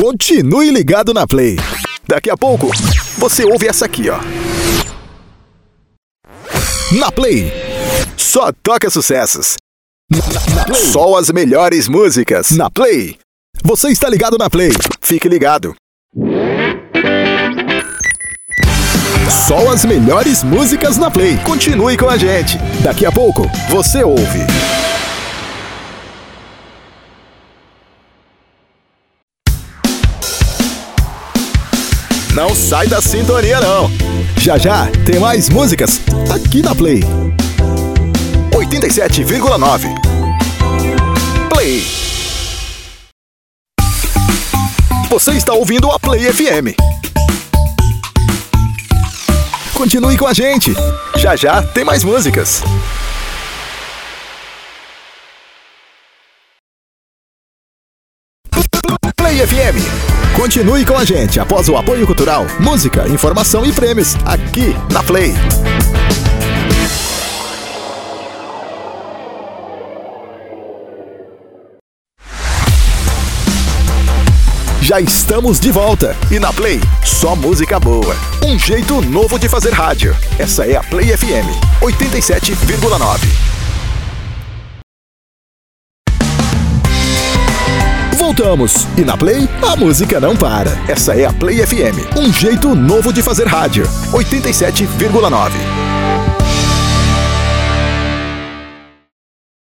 Continue ligado na Play. Daqui a pouco, você ouve essa aqui, ó. Na Play, só toca sucessos. Na, na. Só as melhores músicas. Na Play. Você está ligado na Play. Fique ligado. Só as melhores músicas na Play. Continue com a gente. Daqui a pouco, você ouve. Não sai da sintonia, não. Já já tem mais músicas aqui na Play. 87,9 Play. Você está ouvindo a Play FM. Continue com a gente. Já já tem mais músicas. Play FM. Continue com a gente após o apoio cultural, música, informação e prêmios aqui na Play. Já estamos de volta e na Play só música boa. Um jeito novo de fazer rádio. Essa é a Play FM 87,9. Voltamos e na Play a música não para. Essa é a Play FM, um jeito novo de fazer rádio 87,9.